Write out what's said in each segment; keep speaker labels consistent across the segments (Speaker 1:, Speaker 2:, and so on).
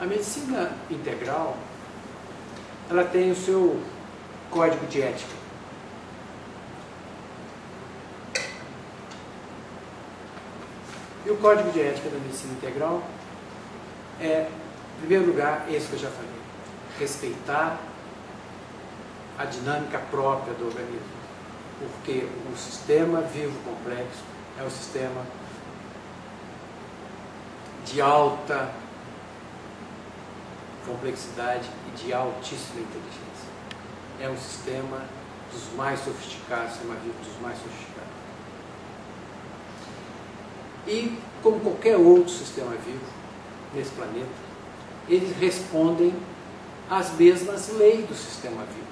Speaker 1: A medicina integral, ela tem o seu código de ética. E o código de ética da medicina integral é, em primeiro lugar, esse que eu já falei: respeitar a dinâmica própria do organismo. Porque o sistema vivo complexo é um sistema de alta complexidade e de altíssima inteligência. É um sistema dos mais sofisticados, sistema vivo dos mais sofisticados. E, como qualquer outro sistema vivo nesse planeta, eles respondem às mesmas leis do sistema vivo.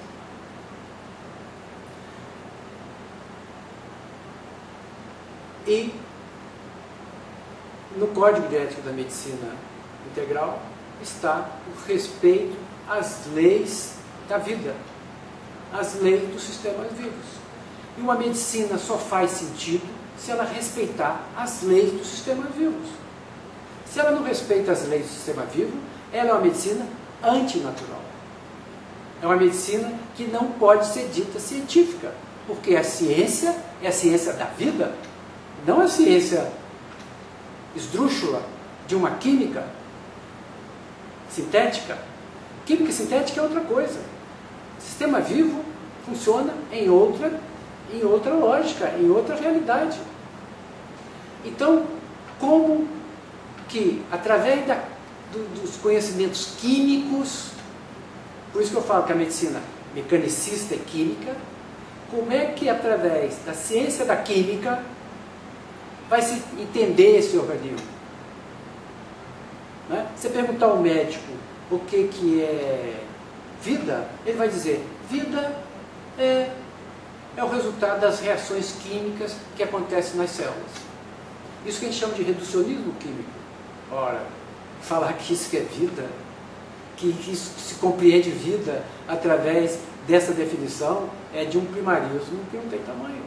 Speaker 1: E no Código de Ética da Medicina Integral está o respeito às leis da vida, às leis dos sistemas vivos. E uma medicina só faz sentido se ela respeitar as leis dos sistemas vivos. Se ela não respeita as leis do sistema vivo, ela é uma medicina antinatural. É uma medicina que não pode ser dita científica, porque a ciência é a ciência da vida, não a ciência esdrúxula de uma química sintética. Química sintética é outra coisa. O sistema vivo funciona em outra, em outra lógica, em outra realidade. Então, como que através da, do, dos conhecimentos químicos, por isso que eu falo que a medicina mecanicista é química, como é que através da ciência da química vai se entender esse organismo? Né? Você perguntar ao médico o que, que é vida, ele vai dizer: vida é, é o resultado das reações químicas que acontecem nas células. Isso que a gente chama de reducionismo químico. Ora, falar que isso que é vida, que, que isso se compreende vida através dessa definição é de um primarismo que não tem tamanho.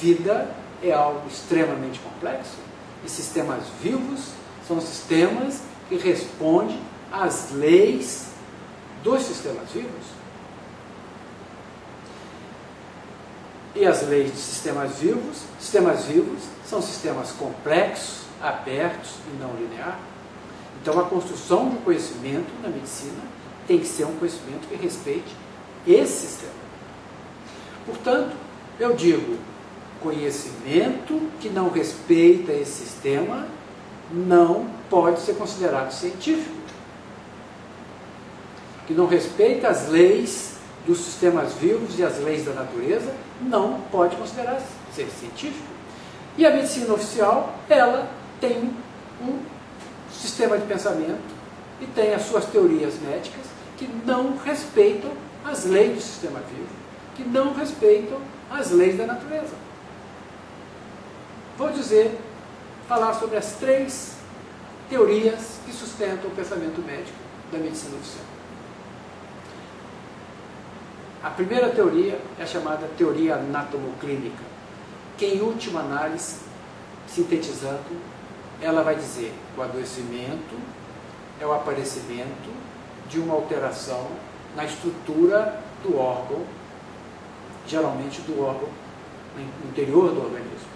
Speaker 1: Vida é algo extremamente complexo e sistemas vivos são sistemas que respondem às leis dos sistemas vivos. E as leis de sistemas vivos, sistemas vivos são sistemas complexos, abertos e não linear. Então a construção de um conhecimento na medicina tem que ser um conhecimento que respeite esse sistema. Portanto, eu digo, conhecimento que não respeita esse sistema não pode ser considerado científico. Que não respeita as leis dos sistemas vivos e as leis da natureza, não pode considerar ser científico. E a medicina oficial, ela tem um sistema de pensamento e tem as suas teorias médicas que não respeitam as leis do sistema vivo, que não respeitam as leis da natureza. Vou dizer, falar sobre as três teorias que sustentam o pensamento médico da medicina oficial. A primeira teoria é chamada teoria anatomoclínica, que em última análise, sintetizando, ela vai dizer que o adoecimento é o aparecimento de uma alteração na estrutura do órgão, geralmente do órgão interior do organismo.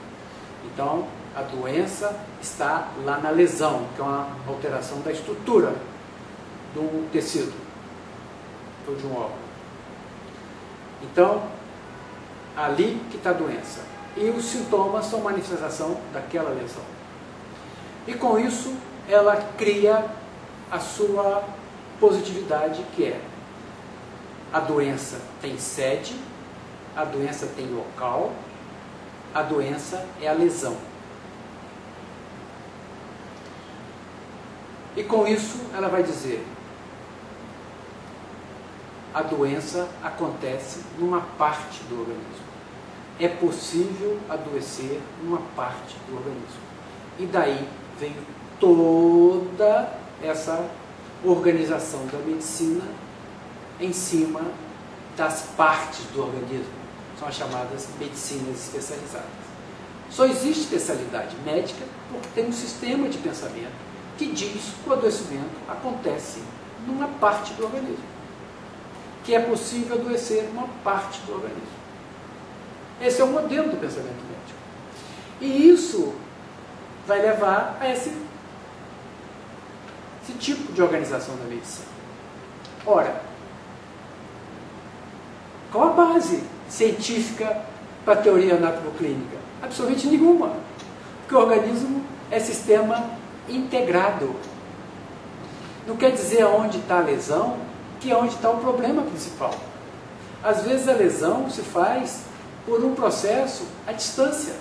Speaker 1: Então, a doença está lá na lesão, que é uma alteração da estrutura do tecido ou de um órgão. Então, ali que está a doença. E os sintomas são manifestação daquela lesão. E com isso, ela cria a sua positividade, que é a doença tem sede, a doença tem local, a doença é a lesão. E com isso ela vai dizer: a doença acontece numa parte do organismo. É possível adoecer numa parte do organismo. E daí vem toda essa organização da medicina em cima das partes do organismo são as chamadas medicinas especializadas. Só existe especialidade médica porque tem um sistema de pensamento que diz que o adoecimento acontece numa parte do organismo. Que é possível adoecer uma parte do organismo. Esse é o modelo do pensamento médico. E isso vai levar a esse, esse tipo de organização da medicina. Ora, qual a base científica para a teoria anatomoclínica? Absolutamente nenhuma. Porque o organismo é sistema integrado. Não quer dizer onde está a lesão, que é onde está o problema principal. Às vezes a lesão se faz por um processo à distância,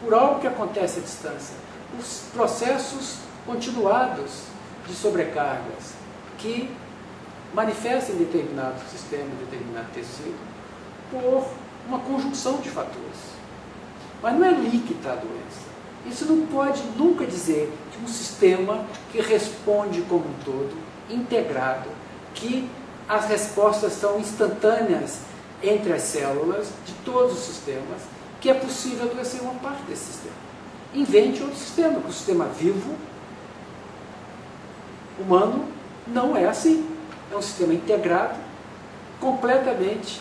Speaker 1: por algo que acontece à distância. Os processos continuados de sobrecargas que manifestam em determinado sistema, em determinado tecido, por uma conjunção de fatores. Mas não é ali que está a doença. Isso não pode nunca dizer que um sistema que responde como um todo, integrado, que as respostas são instantâneas entre as células de todos os sistemas, que é possível adoecer uma parte desse sistema. Invente outro sistema, que o sistema vivo, humano, não é assim. É um sistema integrado, completamente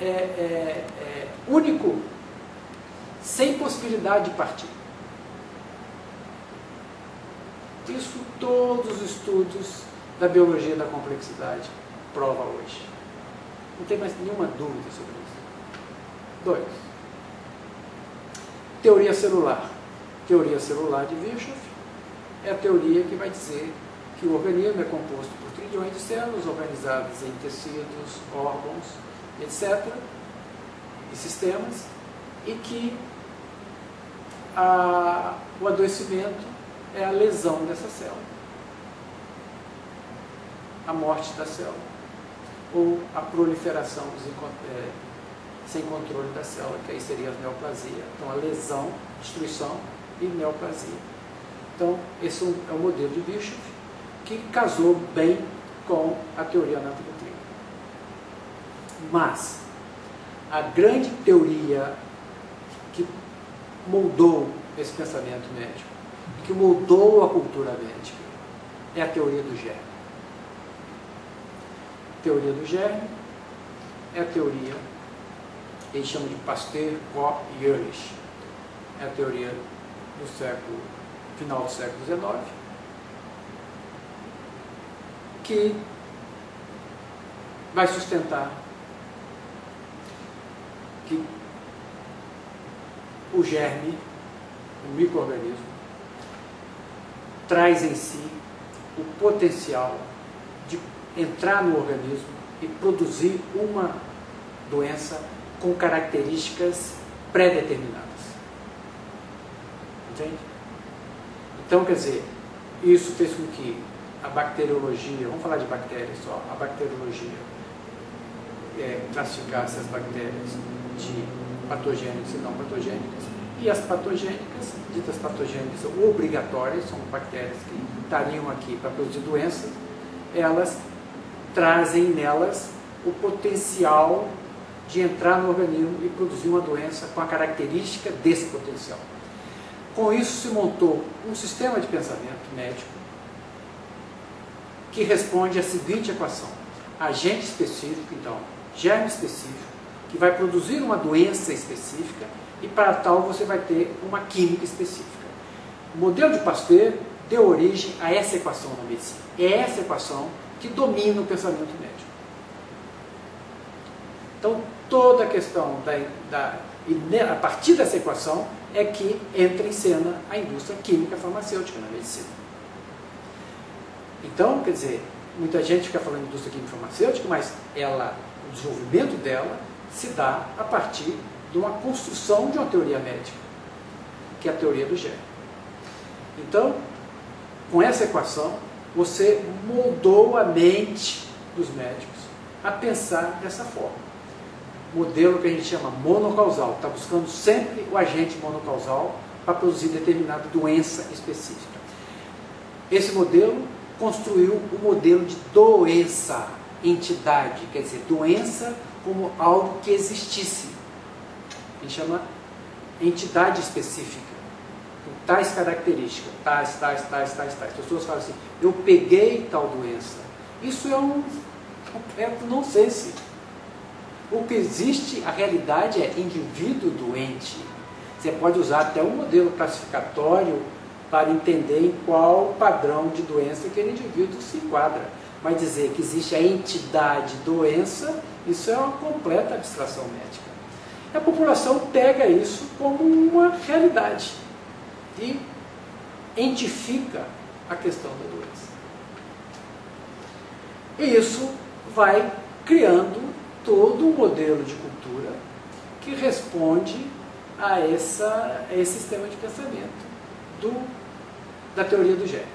Speaker 1: é, é, é, único, sem possibilidade de partir. Isso todos os estudos da biologia da complexidade prova hoje. Não tem mais nenhuma dúvida sobre isso. Dois. Teoria celular. Teoria celular de Virchow é a teoria que vai dizer que o organismo é composto por trilhões de células organizadas em tecidos, órgãos, etc., e sistemas, e que a, o adoecimento é a lesão dessa célula, a morte da célula, ou a proliferação é, sem controle da célula, que aí seria a neoplasia. Então, a lesão, destruição e neoplasia. Então, esse é o modelo de Bischoff, que casou bem com a teoria anatomoclínica. Mas, a grande teoria que moldou esse pensamento médico que mudou a cultura médica. É a teoria do germe. Teoria do germe é a teoria eles chamam de Pasteur, Koch e Ehrlich. É a teoria do século, final do século XIX, que vai sustentar que o germe, o microorganismo, traz em si o potencial de entrar no organismo e produzir uma doença com características pré-determinadas. Entende? Então, quer dizer, isso fez com que a bacteriologia, vamos falar de bactérias só, a bacteriologia é, classificasse as bactérias de patogênicas e não patogênicas, e as patogênicas, ditas patogênicas obrigatórias, são bactérias que estariam aqui para produzir doenças, elas trazem nelas o potencial de entrar no organismo e produzir uma doença com a característica desse potencial. Com isso se montou um sistema de pensamento médico que responde à seguinte equação: agente específico, então, germe específico, que vai produzir uma doença específica e para tal você vai ter uma química específica. O modelo de Pasteur deu origem a essa equação na medicina. É essa equação que domina o pensamento médico. Então, toda a questão da, da a partir dessa equação é que entra em cena a indústria química farmacêutica na medicina. Então, quer dizer, muita gente fica falando de indústria química farmacêutica, mas ela, o desenvolvimento dela se dá a partir de uma construção de uma teoria médica, que é a teoria do gênero. Então, com essa equação, você moldou a mente dos médicos a pensar dessa forma. Modelo que a gente chama monocausal, está buscando sempre o agente monocausal para produzir determinada doença específica. Esse modelo construiu o modelo de doença, entidade, quer dizer, doença como algo que existisse gente chama entidade específica. tais características, tais, tais, tais, tais, tais. As pessoas falam assim, eu peguei tal doença. Isso é um completo nonsense. O que existe, a realidade é indivíduo doente. Você pode usar até um modelo classificatório para entender em qual padrão de doença aquele indivíduo se enquadra. Mas dizer que existe a entidade doença, isso é uma completa abstração médica. A população pega isso como uma realidade e entifica a questão da doença. E isso vai criando todo um modelo de cultura que responde a, essa, a esse sistema de pensamento do, da teoria do gênero.